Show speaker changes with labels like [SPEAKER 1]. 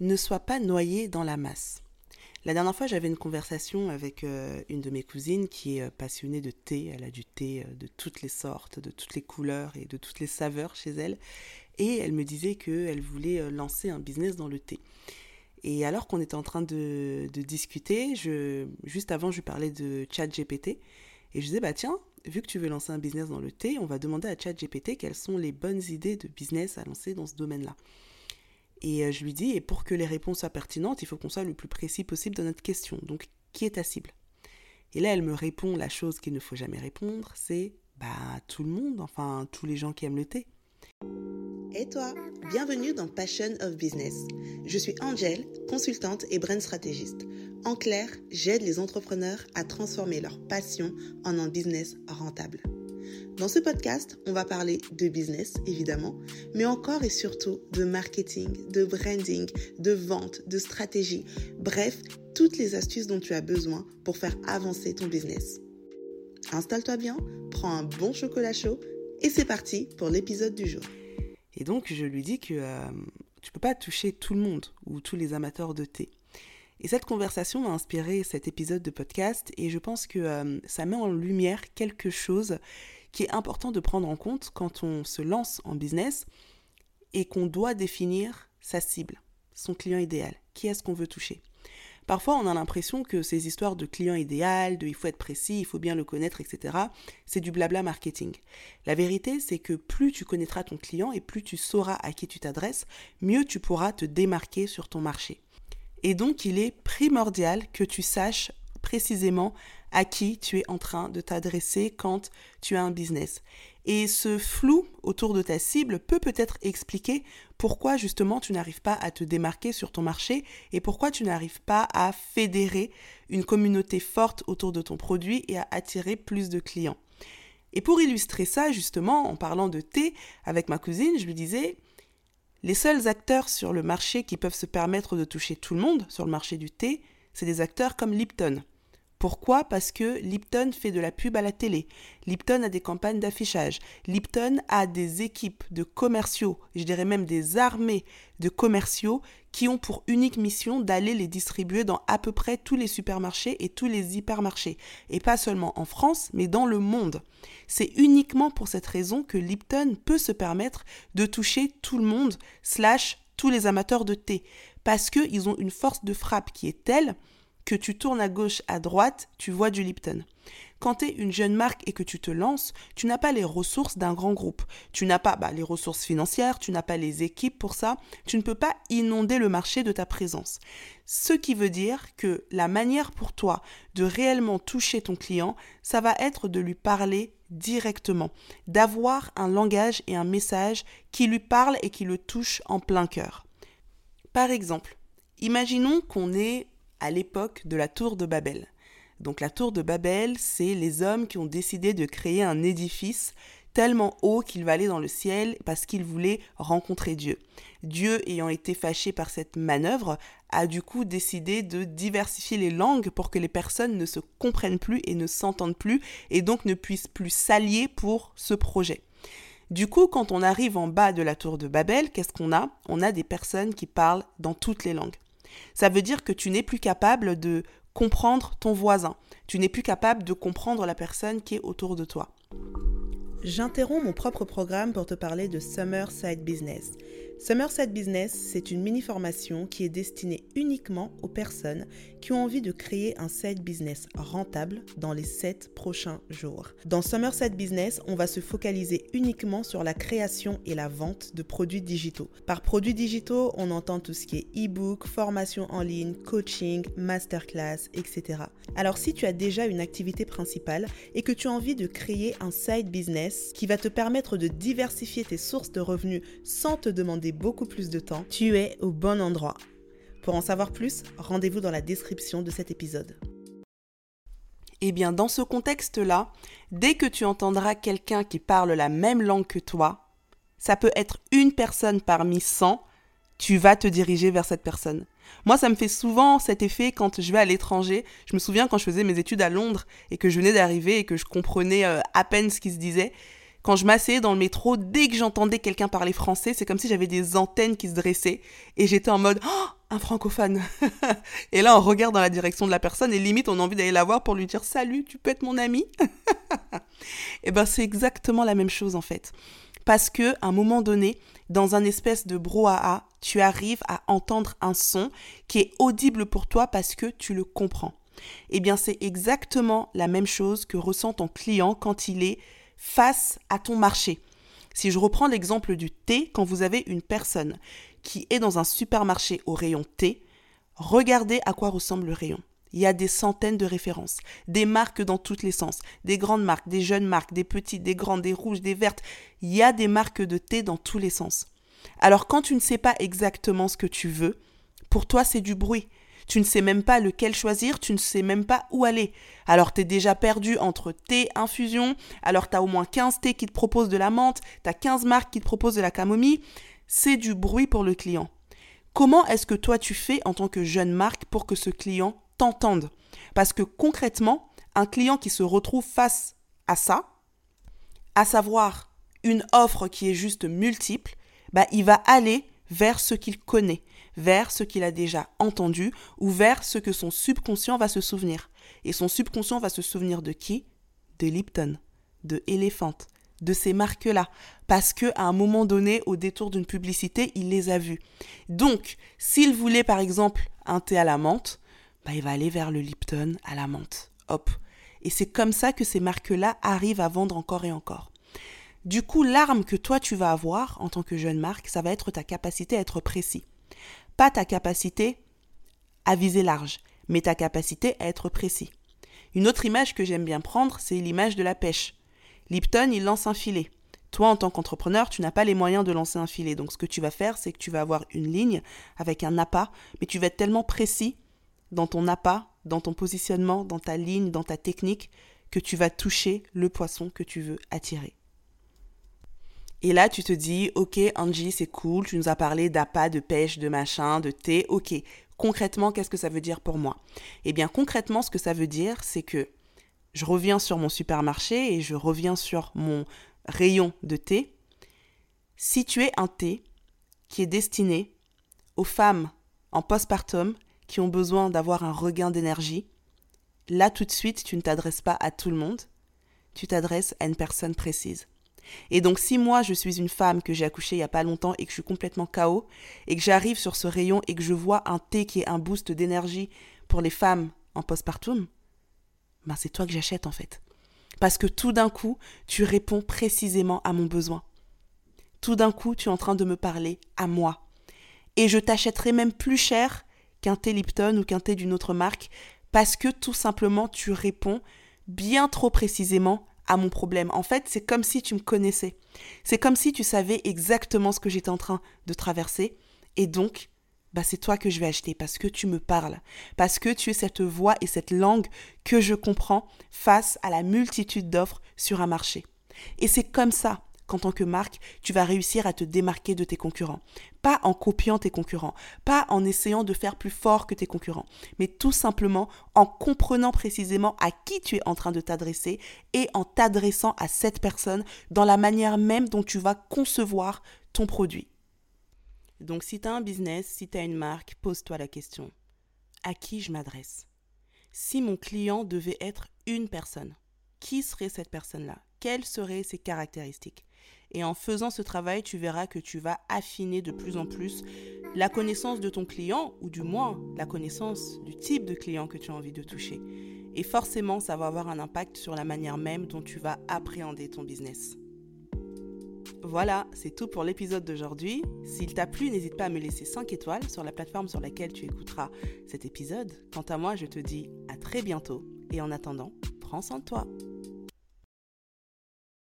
[SPEAKER 1] ne sois pas noyé dans la masse. La dernière fois, j'avais une conversation avec euh, une de mes cousines qui est euh, passionnée de thé. Elle a du thé euh, de toutes les sortes, de toutes les couleurs et de toutes les saveurs chez elle. Et elle me disait qu'elle voulait lancer un business dans le thé. Et alors qu'on était en train de, discuter, juste avant, je parlais de ChatGPT. Et je disais, bah tiens, vu que tu veux lancer un business dans le thé, on va demander à ChatGPT quelles sont les bonnes idées de business à lancer dans ce domaine-là. Et euh, je lui dis, et pour que les réponses soient pertinentes, il faut qu'on soit le plus précis possible dans notre question. Donc, qui est ta cible? Et là, elle me répond la chose qu'il ne faut jamais répondre, c'est bah tout le monde, enfin tous les gens qui aiment le thé. Et toi, bienvenue dans Passion of Business. Je suis Angel, consultante et brand stratégiste. En clair, j'aide les entrepreneurs à transformer leur passion en un business rentable. Dans ce podcast, on va parler de business, évidemment, mais encore et surtout de marketing, de branding, de vente, de stratégie, bref, toutes les astuces dont tu as besoin pour faire avancer ton business. Installe-toi bien, prends un bon chocolat chaud et c'est parti pour l'épisode du jour. Et donc, je lui dis que euh, tu peux pas toucher tout le monde ou tous les amateurs de thé. Et cette conversation m'a inspiré cet épisode de podcast et je pense que euh, ça met en lumière quelque chose qui est important de prendre en compte quand on se lance en business et qu'on doit définir sa cible, son client idéal. Qui est-ce qu'on veut toucher? Parfois, on a l'impression que ces histoires de client idéal, de il faut être précis, il faut bien le connaître, etc., c'est du blabla marketing. La vérité, c'est que plus tu connaîtras ton client et plus tu sauras à qui tu t'adresses, mieux tu pourras te démarquer sur ton marché. Et donc, il est primordial que tu saches précisément à qui tu es en train de t'adresser quand tu as un business. Et ce flou autour de ta cible peut peut-être expliquer pourquoi justement tu n'arrives pas à te démarquer sur ton marché et pourquoi tu n'arrives pas à fédérer une communauté forte autour de ton produit et à attirer plus de clients. Et pour illustrer ça justement, en parlant de thé avec ma cousine, je lui disais, les seuls acteurs sur le marché qui peuvent se permettre de toucher tout le monde sur le marché du thé, c'est des acteurs comme Lipton. Pourquoi? Parce que Lipton fait de la pub à la télé. Lipton a des campagnes d'affichage. Lipton a des équipes de commerciaux, je dirais même des armées de commerciaux qui ont pour unique mission d'aller les distribuer dans à peu près tous les supermarchés et tous les hypermarchés. Et pas seulement en France, mais dans le monde. C'est uniquement pour cette raison que Lipton peut se permettre de toucher tout le monde, slash tous les amateurs de thé. Parce qu'ils ont une force de frappe qui est telle que tu tournes à gauche, à droite, tu vois du Lipton. Quand tu es une jeune marque et que tu te lances, tu n'as pas les ressources d'un grand groupe. Tu n'as pas bah, les ressources financières, tu n'as pas les équipes pour ça. Tu ne peux pas inonder le marché de ta présence. Ce qui veut dire que la manière pour toi de réellement toucher ton client, ça va être de lui parler directement, d'avoir un langage et un message qui lui parle et qui le touche en plein cœur. Par exemple, imaginons qu'on est à l'époque de la tour de Babel. Donc la tour de Babel, c'est les hommes qui ont décidé de créer un édifice tellement haut qu'il va aller dans le ciel parce qu'ils voulaient rencontrer Dieu. Dieu ayant été fâché par cette manœuvre, a du coup décidé de diversifier les langues pour que les personnes ne se comprennent plus et ne s'entendent plus et donc ne puissent plus s'allier pour ce projet. Du coup, quand on arrive en bas de la tour de Babel, qu'est-ce qu'on a? On a des personnes qui parlent dans toutes les langues. Ça veut dire que tu n'es plus capable de comprendre ton voisin. Tu n'es plus capable de comprendre la personne qui est autour de toi. J'interromps mon propre programme pour te parler de Summer Side Business. Summer Side Business, c'est une mini-formation qui est destinée uniquement aux personnes qui ont envie de créer un side business rentable dans les 7 prochains jours. Dans Summer Side Business, on va se focaliser uniquement sur la création et la vente de produits digitaux. Par produits digitaux, on entend tout ce qui est e-book, formation en ligne, coaching, masterclass, etc. Alors si tu as déjà une activité principale et que tu as envie de créer un side business qui va te permettre de diversifier tes sources de revenus sans te demander beaucoup plus de temps, tu es au bon endroit. Pour en savoir plus, rendez-vous dans la description de cet épisode. Eh bien, dans ce contexte-là, dès que tu entendras quelqu'un qui parle la même langue que toi, ça peut être une personne parmi 100, tu vas te diriger vers cette personne. Moi, ça me fait souvent cet effet quand je vais à l'étranger. Je me souviens quand je faisais mes études à Londres et que je venais d'arriver et que je comprenais euh, à peine ce qui se disait. Quand je m'asseyais dans le métro, dès que j'entendais quelqu'un parler français, c'est comme si j'avais des antennes qui se dressaient et j'étais en mode oh, un francophone. et là, on regarde dans la direction de la personne et limite, on a envie d'aller la voir pour lui dire Salut, tu peux être mon ami? Et eh ben, c'est exactement la même chose en fait. Parce que, un moment donné, dans un espèce de brouhaha, tu arrives à entendre un son qui est audible pour toi parce que tu le comprends. Eh bien, c'est exactement la même chose que ressent ton client quand il est face à ton marché. Si je reprends l'exemple du thé, quand vous avez une personne qui est dans un supermarché au rayon thé, regardez à quoi ressemble le rayon. Il y a des centaines de références, des marques dans tous les sens, des grandes marques, des jeunes marques, des petites, des grandes, des rouges, des vertes. Il y a des marques de thé dans tous les sens. Alors quand tu ne sais pas exactement ce que tu veux, pour toi c'est du bruit. Tu ne sais même pas lequel choisir, tu ne sais même pas où aller. Alors tu es déjà perdu entre thé, infusion, alors tu as au moins 15 thés qui te proposent de la menthe, tu as 15 marques qui te proposent de la camomille. C'est du bruit pour le client. Comment est-ce que toi tu fais en tant que jeune marque pour que ce client t'entende? Parce que concrètement, un client qui se retrouve face à ça, à savoir une offre qui est juste multiple, bah, il va aller vers ce qu'il connaît, vers ce qu'il a déjà entendu ou vers ce que son subconscient va se souvenir. Et son subconscient va se souvenir de qui? De Lipton, de Elephant, de ces marques-là, parce que à un moment donné, au détour d'une publicité, il les a vues. Donc, s'il voulait par exemple un thé à la menthe, bah, il va aller vers le Lipton à la menthe. Hop. Et c'est comme ça que ces marques-là arrivent à vendre encore et encore. Du coup, l'arme que toi tu vas avoir en tant que jeune marque, ça va être ta capacité à être précis. Pas ta capacité à viser large, mais ta capacité à être précis. Une autre image que j'aime bien prendre, c'est l'image de la pêche. Lipton, il lance un filet. Toi, en tant qu'entrepreneur, tu n'as pas les moyens de lancer un filet. Donc, ce que tu vas faire, c'est que tu vas avoir une ligne avec un appât, mais tu vas être tellement précis dans ton appât, dans ton positionnement, dans ta ligne, dans ta technique, que tu vas toucher le poisson que tu veux attirer. Et là, tu te dis, ok, Angie, c'est cool, tu nous as parlé d'appât, de pêche, de machin, de thé, ok. Concrètement, qu'est-ce que ça veut dire pour moi? Eh bien, concrètement, ce que ça veut dire, c'est que je reviens sur mon supermarché et je reviens sur mon rayon de thé. Si tu es un thé qui est destiné aux femmes en postpartum qui ont besoin d'avoir un regain d'énergie, là tout de suite, tu ne t'adresses pas à tout le monde, tu t'adresses à une personne précise. Et donc si moi je suis une femme que j'ai accouchée il n'y a pas longtemps et que je suis complètement KO et que j'arrive sur ce rayon et que je vois un thé qui est un boost d'énergie pour les femmes en postpartum, ben c'est toi que j'achète en fait. Parce que tout d'un coup, tu réponds précisément à mon besoin. Tout d'un coup, tu es en train de me parler à moi. Et je t'achèterai même plus cher qu'un thé Lipton ou qu'un thé d'une autre marque parce que tout simplement tu réponds bien trop précisément à mon problème. En fait, c'est comme si tu me connaissais. C'est comme si tu savais exactement ce que j'étais en train de traverser. Et donc, bah c'est toi que je vais acheter parce que tu me parles, parce que tu es cette voix et cette langue que je comprends face à la multitude d'offres sur un marché. Et c'est comme ça qu'en tant que marque, tu vas réussir à te démarquer de tes concurrents. Pas en copiant tes concurrents, pas en essayant de faire plus fort que tes concurrents, mais tout simplement en comprenant précisément à qui tu es en train de t'adresser et en t'adressant à cette personne dans la manière même dont tu vas concevoir ton produit. Donc si tu as un business, si tu as une marque, pose-toi la question. À qui je m'adresse? Si mon client devait être une personne, qui serait cette personne-là? Quelles seraient ses caractéristiques et en faisant ce travail, tu verras que tu vas affiner de plus en plus la connaissance de ton client, ou du moins la connaissance du type de client que tu as envie de toucher. Et forcément, ça va avoir un impact sur la manière même dont tu vas appréhender ton business. Voilà, c'est tout pour l'épisode d'aujourd'hui. S'il t'a plu, n'hésite pas à me laisser 5 étoiles sur la plateforme sur laquelle tu écouteras cet épisode. Quant à moi, je te dis à très bientôt et en attendant, prends soin de toi.